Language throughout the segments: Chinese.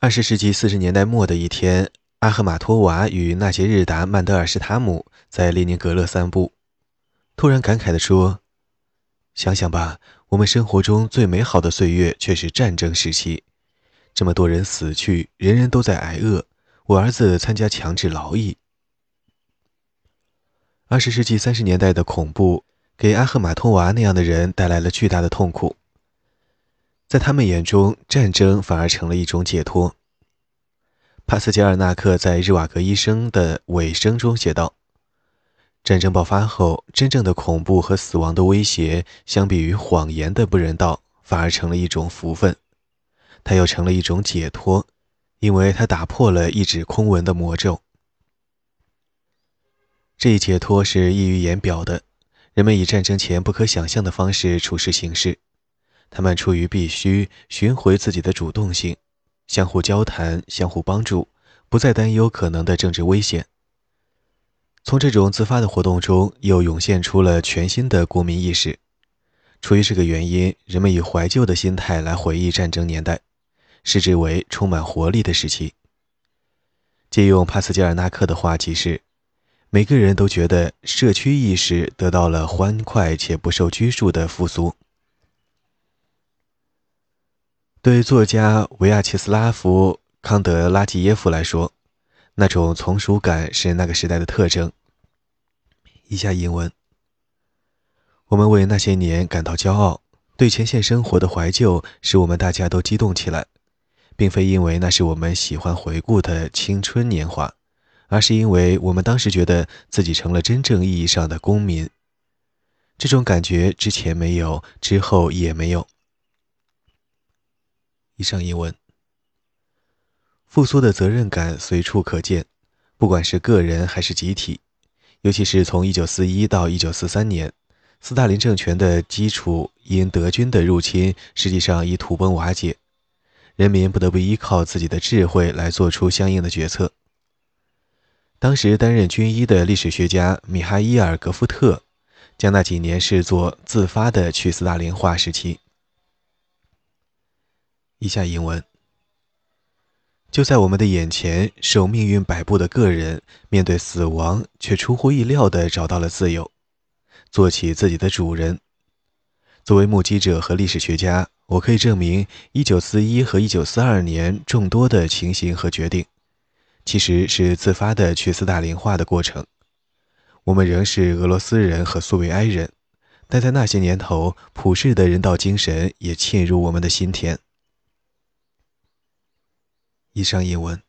二十世纪四十年代末的一天，阿赫玛托娃与纳杰日达·曼德尔施塔姆在列宁格勒散步，突然感慨地说：“想想吧，我们生活中最美好的岁月却是战争时期，这么多人死去，人人都在挨饿。我儿子参加强制劳役。”二十世纪三十年代的恐怖给阿赫玛托娃那样的人带来了巨大的痛苦。在他们眼中，战争反而成了一种解脱。帕斯捷尔纳克在《日瓦格医生》的尾声中写道：“战争爆发后，真正的恐怖和死亡的威胁，相比于谎言的不人道，反而成了一种福分。它又成了一种解脱，因为它打破了一纸空文的魔咒。这一解脱是溢于言表的。人们以战争前不可想象的方式处事行事。”他们出于必须寻回自己的主动性，相互交谈，相互帮助，不再担忧可能的政治危险。从这种自发的活动中，又涌现出了全新的国民意识。出于这个原因，人们以怀旧的心态来回忆战争年代，视之为充满活力的时期。借用帕斯捷尔纳克的话，即是每个人都觉得社区意识得到了欢快且不受拘束的复苏。对作家维亚切斯拉夫·康德拉季耶夫来说，那种从属感是那个时代的特征。以下引文：我们为那些年感到骄傲，对前线生活的怀旧使我们大家都激动起来，并非因为那是我们喜欢回顾的青春年华，而是因为我们当时觉得自己成了真正意义上的公民。这种感觉之前没有，之后也没有。以上英文。复苏的责任感随处可见，不管是个人还是集体，尤其是从1941到1943年，斯大林政权的基础因德军的入侵实际上已土崩瓦解，人民不得不依靠自己的智慧来做出相应的决策。当时担任军医的历史学家米哈伊尔·格夫特，将那几年视作自发的去斯大林化时期。以下引文：就在我们的眼前，受命运摆布的个人面对死亡，却出乎意料地找到了自由，做起自己的主人。作为目击者和历史学家，我可以证明1941和1942年众多的情形和决定，其实是自发的去斯大林化的过程。我们仍是俄罗斯人和苏维埃人，但在那些年头，普世的人道精神也沁入我们的心田。以上引文。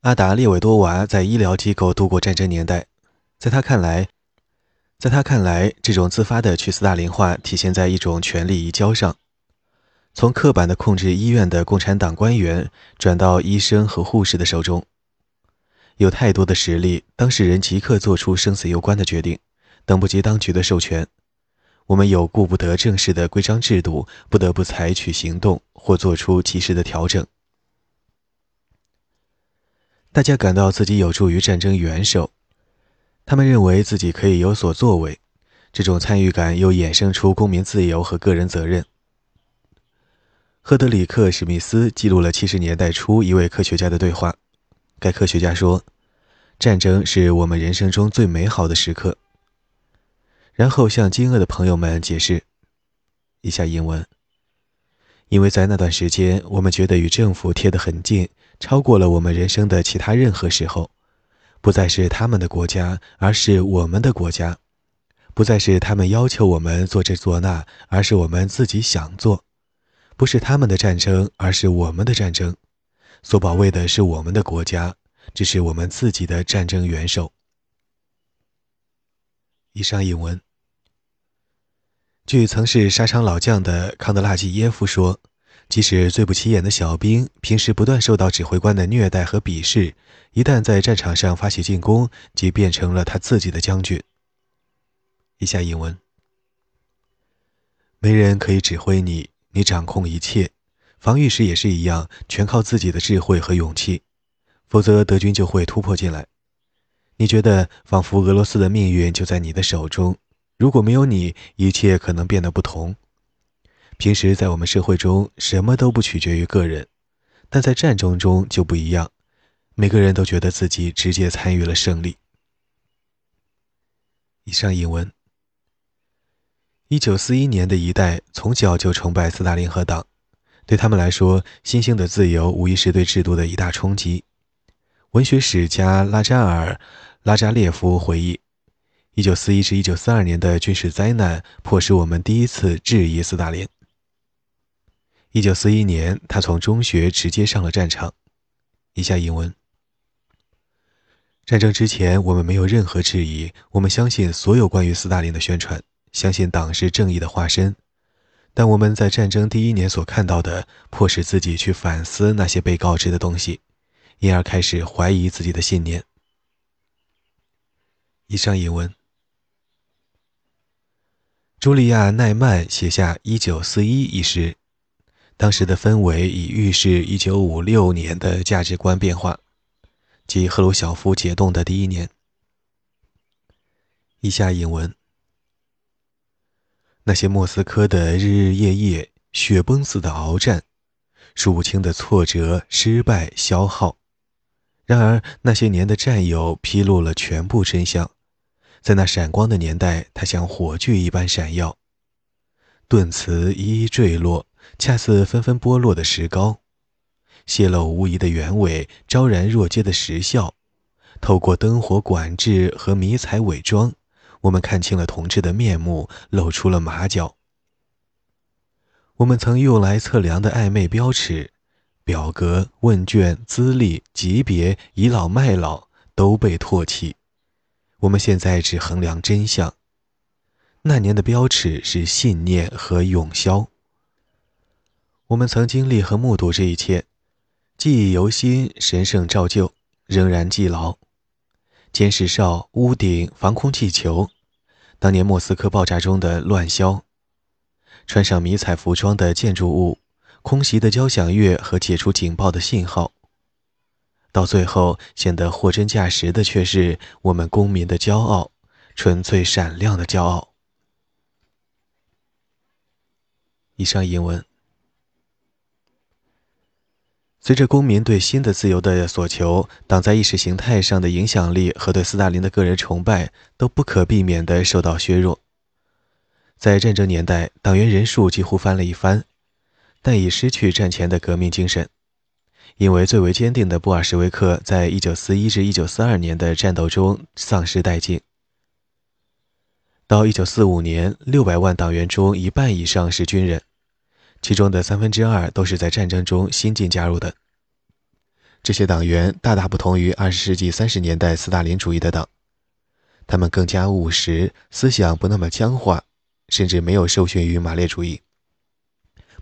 阿达列维多娃在医疗机构度过战争年代，在他看来，在他看来，这种自发的去斯大林化体现在一种权力移交上，从刻板的控制医院的共产党官员转到医生和护士的手中。有太多的实力，当事人即刻做出生死攸关的决定，等不及当局的授权。我们有顾不得正式的规章制度，不得不采取行动或做出及时的调整。大家感到自己有助于战争元首，他们认为自己可以有所作为。这种参与感又衍生出公民自由和个人责任。赫德里克·史密斯记录了七十年代初一位科学家的对话。该科学家说：“战争是我们人生中最美好的时刻。”然后向惊愕的朋友们解释，一下英文。因为在那段时间，我们觉得与政府贴得很近，超过了我们人生的其他任何时候。不再是他们的国家，而是我们的国家；不再是他们要求我们做这做那，而是我们自己想做。不是他们的战争，而是我们的战争。所保卫的是我们的国家，这是我们自己的战争元首。以上引文。据曾是沙场老将的康德拉季耶夫说，即使最不起眼的小兵，平时不断受到指挥官的虐待和鄙视，一旦在战场上发起进攻，即变成了他自己的将军。以下引文：没人可以指挥你，你掌控一切，防御时也是一样，全靠自己的智慧和勇气，否则德军就会突破进来。你觉得仿佛俄罗斯的命运就在你的手中。如果没有你，一切可能变得不同。平时在我们社会中，什么都不取决于个人，但在战争中就不一样，每个人都觉得自己直接参与了胜利。以上引文。一九四一年的一代从小就崇拜斯大林和党，对他们来说，新兴的自由无疑是对制度的一大冲击。文学史家拉扎尔·拉扎列夫回忆，一九四一至一九四二年的军事灾难迫使我们第一次质疑斯大林。一九四一年，他从中学直接上了战场。以下引文。战争之前，我们没有任何质疑，我们相信所有关于斯大林的宣传，相信党是正义的化身。但我们在战争第一年所看到的，迫使自己去反思那些被告知的东西，因而开始怀疑自己的信念。以上引文。茱莉亚·奈曼写下《一九四一》一诗，当时的氛围已预示一九五六年的价值观变化。即赫鲁晓夫解冻的第一年。以下引文：那些莫斯科的日日夜夜、雪崩似的鏖战，数不清的挫折、失败、消耗。然而那些年的战友披露了全部真相，在那闪光的年代，它像火炬一般闪耀。盾词一一坠落，恰似纷纷剥落的石膏。泄露无遗的原委，昭然若揭的实效。透过灯火管制和迷彩伪装，我们看清了同志的面目，露出了马脚。我们曾用来测量的暧昧标尺、表格、问卷、资历、级别、倚老卖老都被唾弃。我们现在只衡量真相。那年的标尺是信念和永消。我们曾经历和目睹这一切。记忆犹新，神圣照旧，仍然记牢。监视哨、屋顶、防空气球，当年莫斯科爆炸中的乱枭，穿上迷彩服装的建筑物，空袭的交响乐和解除警报的信号。到最后，显得货真价实的却是我们公民的骄傲，纯粹闪亮的骄傲。以上引文。随着公民对新的自由的所求，党在意识形态上的影响力和对斯大林的个人崇拜都不可避免地受到削弱。在战争年代，党员人数几乎翻了一番，但已失去战前的革命精神，因为最为坚定的布尔什维克在1941至1942年的战斗中丧失殆尽。到1945年，600万党员中一半以上是军人。其中的三分之二都是在战争中新进加入的。这些党员大大不同于二十世纪三十年代斯大林主义的党，他们更加务实，思想不那么僵化，甚至没有受训于马列主义，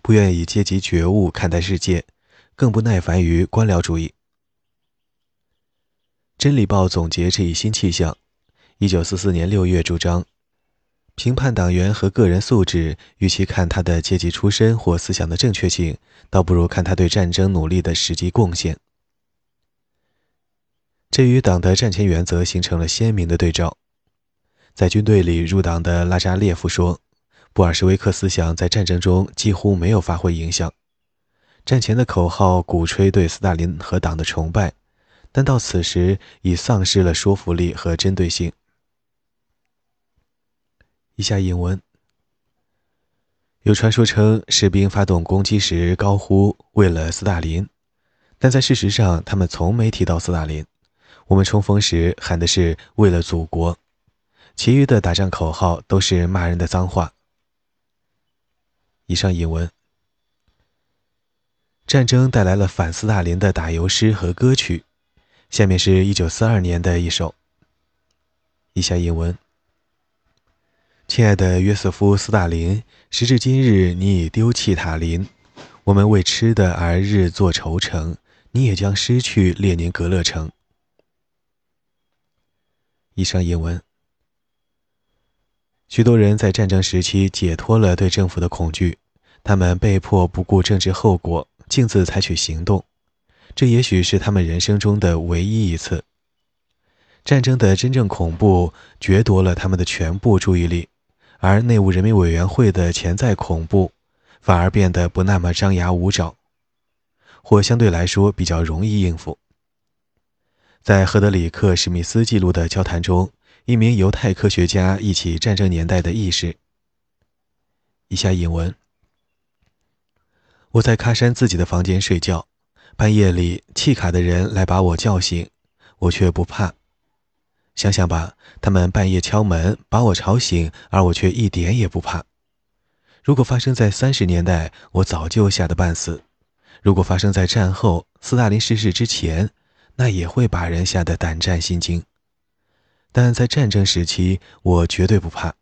不愿以阶级觉悟看待世界，更不耐烦于官僚主义。《真理报》总结这一新气象，一九四四年六月主张。评判党员和个人素质，与其看他的阶级出身或思想的正确性，倒不如看他对战争努力的实际贡献。这与党的战前原则形成了鲜明的对照。在军队里入党的拉扎列夫说：“布尔什维克思想在战争中几乎没有发挥影响。战前的口号鼓吹对斯大林和党的崇拜，但到此时已丧失了说服力和针对性。”以下引文：有传说称士兵发动攻击时高呼“为了斯大林”，但在事实上，他们从没提到斯大林。我们冲锋时喊的是“为了祖国”，其余的打仗口号都是骂人的脏话。以上引文：战争带来了反斯大林的打油诗和歌曲。下面是一九四二年的一首。以下引文。亲爱的约瑟夫·斯大林，时至今日，你已丢弃塔林，我们为吃的而日作愁城，你也将失去列宁格勒城。以上引文。许多人在战争时期解脱了对政府的恐惧，他们被迫不顾政治后果，径自采取行动，这也许是他们人生中的唯一一次。战争的真正恐怖掠夺了他们的全部注意力。而内务人民委员会的潜在恐怖，反而变得不那么张牙舞爪，或相对来说比较容易应付。在赫德里克·史密斯记录的交谈中，一名犹太科学家忆起战争年代的意识。以下引文：我在喀山自己的房间睡觉，半夜里契卡的人来把我叫醒，我却不怕。想想吧，他们半夜敲门把我吵醒，而我却一点也不怕。如果发生在三十年代，我早就吓得半死；如果发生在战后斯大林逝世之前，那也会把人吓得胆战心惊。但在战争时期，我绝对不怕，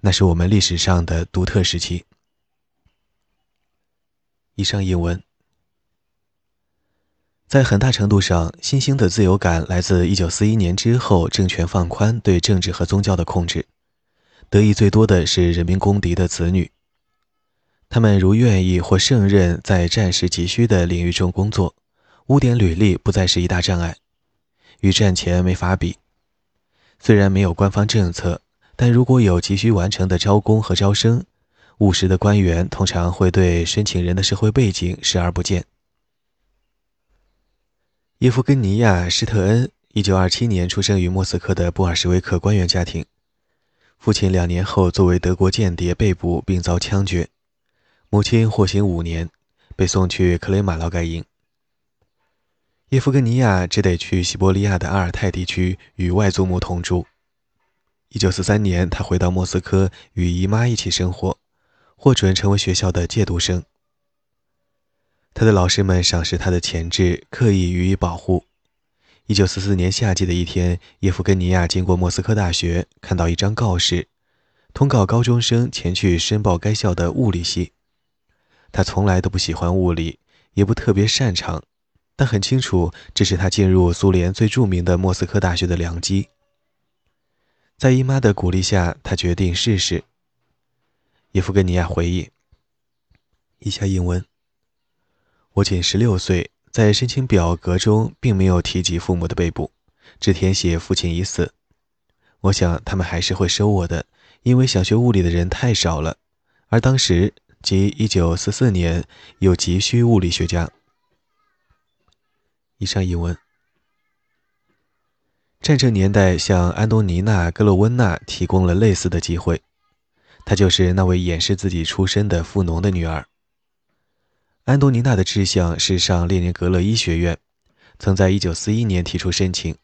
那是我们历史上的独特时期。以上引文。在很大程度上，新兴的自由感来自1941年之后政权放宽对政治和宗教的控制。得益最多的是人民公敌的子女，他们如愿意或胜任在战时急需的领域中工作，污点履历不再是一大障碍，与战前没法比。虽然没有官方政策，但如果有急需完成的招工和招生，务实的官员通常会对申请人的社会背景视而不见。叶夫根尼亚·施特恩1927年出生于莫斯科的布尔什维克官员家庭，父亲两年后作为德国间谍被捕并遭枪决，母亲获刑五年，被送去克雷马劳改营。叶夫根尼亚只得去西伯利亚的阿尔泰地区与外祖母同住。1943年，他回到莫斯科与姨妈一起生活，获准成为学校的借读生。他的老师们赏识他的潜质，刻意予以保护。一九四四年夏季的一天，叶夫根尼亚经过莫斯科大学，看到一张告示，通告高中生前去申报该校的物理系。他从来都不喜欢物理，也不特别擅长，但很清楚这是他进入苏联最著名的莫斯科大学的良机。在姨妈的鼓励下，他决定试试。叶夫根尼亚回忆：以下英文。我仅十六岁，在申请表格中并没有提及父母的被捕，只填写父亲已死。我想他们还是会收我的，因为想学物理的人太少了，而当时即一九四四年又急需物理学家。以上引文。战争年代向安东尼娜·格洛温娜提供了类似的机会，她就是那位掩饰自己出身的富农的女儿。安东尼娜的志向是上列宁格勒医学院，曾在1941年提出申请，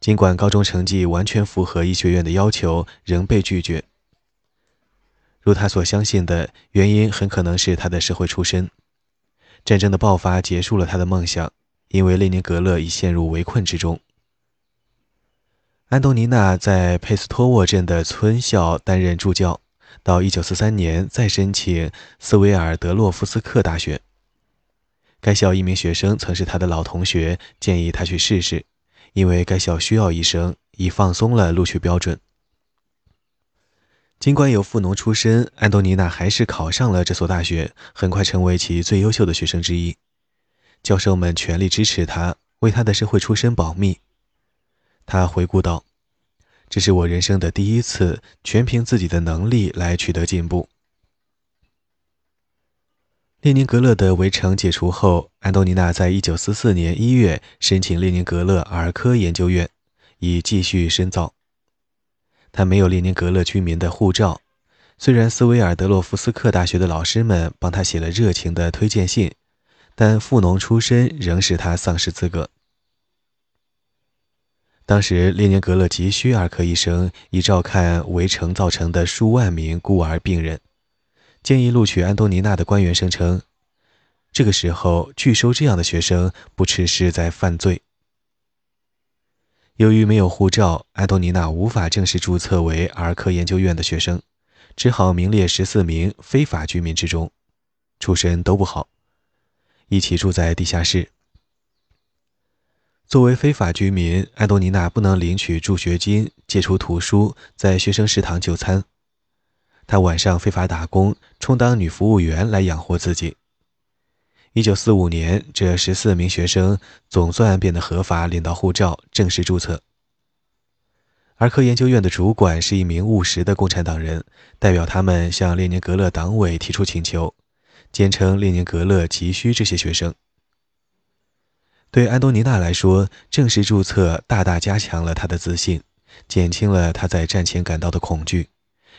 尽管高中成绩完全符合医学院的要求，仍被拒绝。如他所相信的，原因很可能是他的社会出身。战争的爆发结束了他的梦想，因为列宁格勒已陷入围困之中。安东尼娜在佩斯托沃镇的村校担任助教。到一九四三年，再申请斯维尔德洛夫斯克大学。该校一名学生曾是他的老同学，建议他去试试，因为该校需要医生，已放松了录取标准。尽管有富农出身，安东尼娜还是考上了这所大学，很快成为其最优秀的学生之一。教授们全力支持他，为他的社会出身保密。他回顾道。这是我人生的第一次全凭自己的能力来取得进步。列宁格勒的围城解除后，安东尼娜在一九四四年一月申请列宁格勒儿科研究院，以继续深造。他没有列宁格勒居民的护照，虽然斯维尔德洛夫斯克大学的老师们帮他写了热情的推荐信，但富农出身仍使他丧失资格。当时，列宁格勒急需儿科医生，以照看围城造成的数万名孤儿病人。建议录取安东尼娜的官员声称，这个时候拒收这样的学生，不啻是在犯罪。由于没有护照，安东尼娜无法正式注册为儿科研究院的学生，只好名列十四名非法居民之中，出身都不好，一起住在地下室。作为非法居民，安东尼娜不能领取助学金、借出图书、在学生食堂就餐。她晚上非法打工，充当女服务员来养活自己。1945年，这十四名学生总算变得合法，领到护照，正式注册。儿科研究院的主管是一名务实的共产党人，代表他们向列宁格勒党委提出请求，坚称列宁格勒急需这些学生。对安东尼娜来说，正式注册大大加强了她的自信，减轻了她在战前感到的恐惧，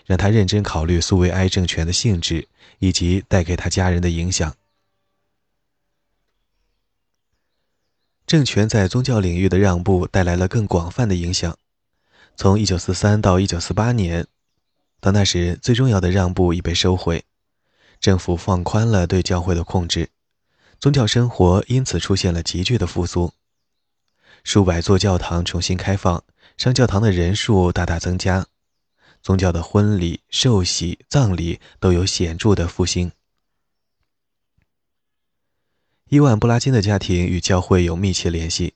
让她认真考虑苏维埃政权的性质以及带给她家人的影响。政权在宗教领域的让步带来了更广泛的影响。从1943到1948年，到那时，最重要的让步已被收回，政府放宽了对教会的控制，宗教生活因此出现了急剧的复苏。数百座教堂重新开放，上教堂的人数大大增加，宗教的婚礼、寿喜、葬礼都有显著的复兴。伊万·布拉金的家庭与教会有密切联系，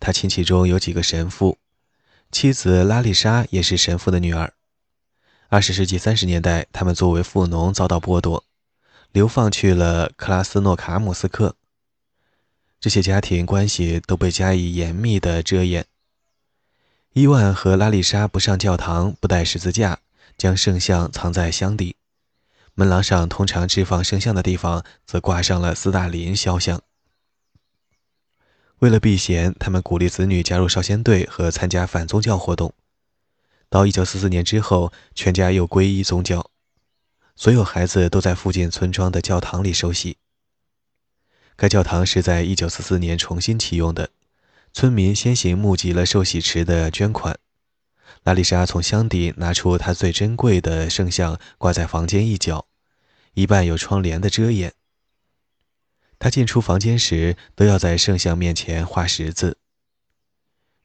他亲戚中有几个神父。妻子拉丽莎也是神父的女儿。二十世纪三十年代，他们作为富农遭到剥夺，流放去了克拉斯诺卡姆斯克。这些家庭关系都被加以严密的遮掩。伊万和拉丽莎不上教堂，不带十字架，将圣像藏在箱底。门廊上通常置放圣像的地方，则挂上了斯大林肖像。为了避嫌，他们鼓励子女加入少先队和参加反宗教活动。到1944年之后，全家又皈依宗教，所有孩子都在附近村庄的教堂里受洗。该教堂是在1944年重新启用的，村民先行募集了受洗池的捐款。拉丽莎从箱底拿出她最珍贵的圣像，挂在房间一角，一半有窗帘的遮掩。他进出房间时都要在圣像面前画十字。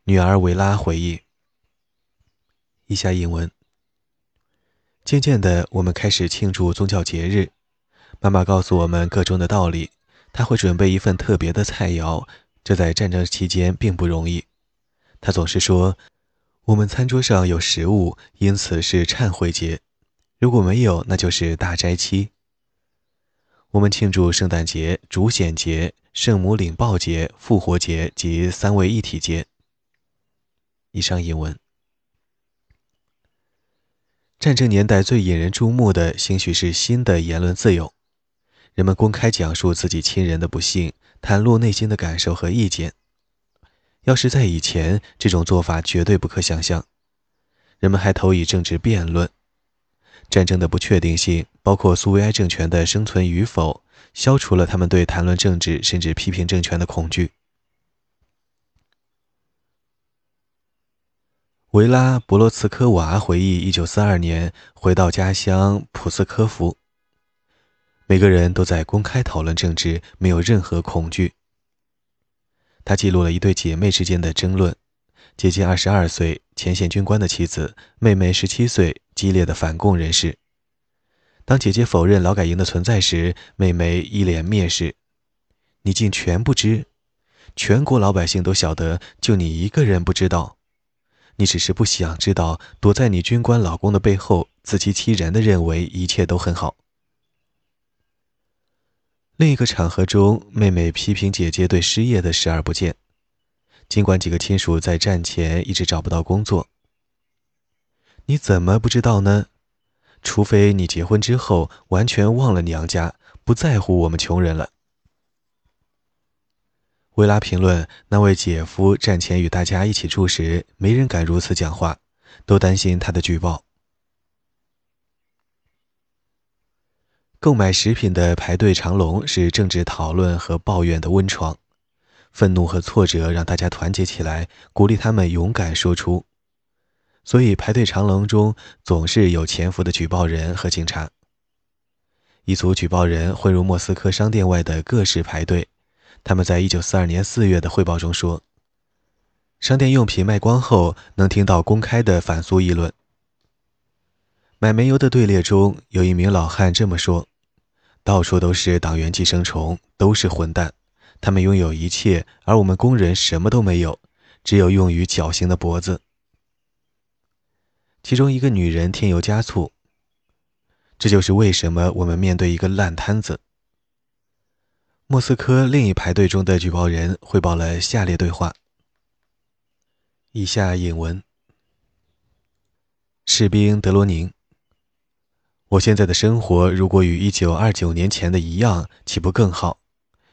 女儿维拉回忆：“以下引文。渐渐的，我们开始庆祝宗教节日。妈妈告诉我们各中的道理。她会准备一份特别的菜肴，这在战争期间并不容易。她总是说，我们餐桌上有食物，因此是忏悔节；如果没有，那就是大斋期。”我们庆祝圣诞节、主显节、圣母领报节、复活节及三位一体节。以上英文。战争年代最引人注目的，兴许是新的言论自由。人们公开讲述自己亲人的不幸，袒露内心的感受和意见。要是在以前，这种做法绝对不可想象。人们还投以政治辩论。战争的不确定性，包括苏维埃政权的生存与否，消除了他们对谈论政治甚至批评政权的恐惧。维拉·博罗茨科娃回忆：1942年回到家乡普斯科夫，每个人都在公开讨论政治，没有任何恐惧。他记录了一对姐妹之间的争论。姐姐二十二岁前线军官的妻子，妹妹十七岁，激烈的反共人士。当姐姐否认劳改营的存在时，妹妹一脸蔑视：“你竟全不知？全国老百姓都晓得，就你一个人不知道。你只是不想知道，躲在你军官老公的背后，自欺欺人的认为一切都很好。”另一个场合中，妹妹批评姐姐对失业的视而不见。尽管几个亲属在战前一直找不到工作，你怎么不知道呢？除非你结婚之后完全忘了娘家，不在乎我们穷人了。维拉评论：那位姐夫战前与大家一起住时，没人敢如此讲话，都担心他的举报。购买食品的排队长龙是政治讨论和抱怨的温床。愤怒和挫折让大家团结起来，鼓励他们勇敢说出。所以排队长龙中总是有潜伏的举报人和警察。一组举报人混入莫斯科商店外的各式排队。他们在一九四二年四月的汇报中说：“商店用品卖光后，能听到公开的反苏议论。买煤油的队列中有一名老汉这么说：‘到处都是党员寄生虫，都是混蛋。’”他们拥有一切，而我们工人什么都没有，只有用于绞刑的脖子。其中一个女人添油加醋：“这就是为什么我们面对一个烂摊子。”莫斯科另一排队中的举报人汇报了下列对话：以下引文。士兵德罗宁。我现在的生活如果与一九二九年前的一样，岂不更好？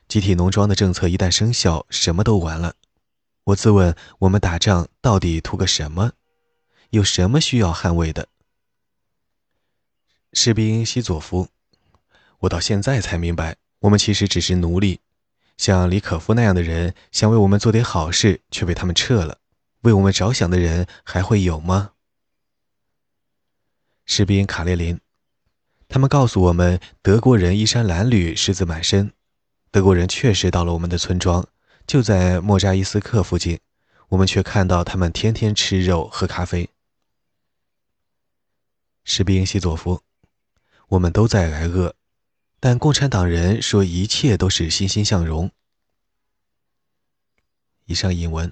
集体农庄的政策一旦生效，什么都完了。我自问：我们打仗到底图个什么？有什么需要捍卫的？士兵西佐夫，我到现在才明白，我们其实只是奴隶。像李可夫那样的人，想为我们做点好事，却被他们撤了。为我们着想的人还会有吗？士兵卡列林。他们告诉我们，德国人衣衫褴褛，虱子满身。德国人确实到了我们的村庄，就在莫扎伊斯克附近。我们却看到他们天天吃肉、喝咖啡。士兵西佐夫，我们都在挨饿，但共产党人说一切都是欣欣向荣。以上引文。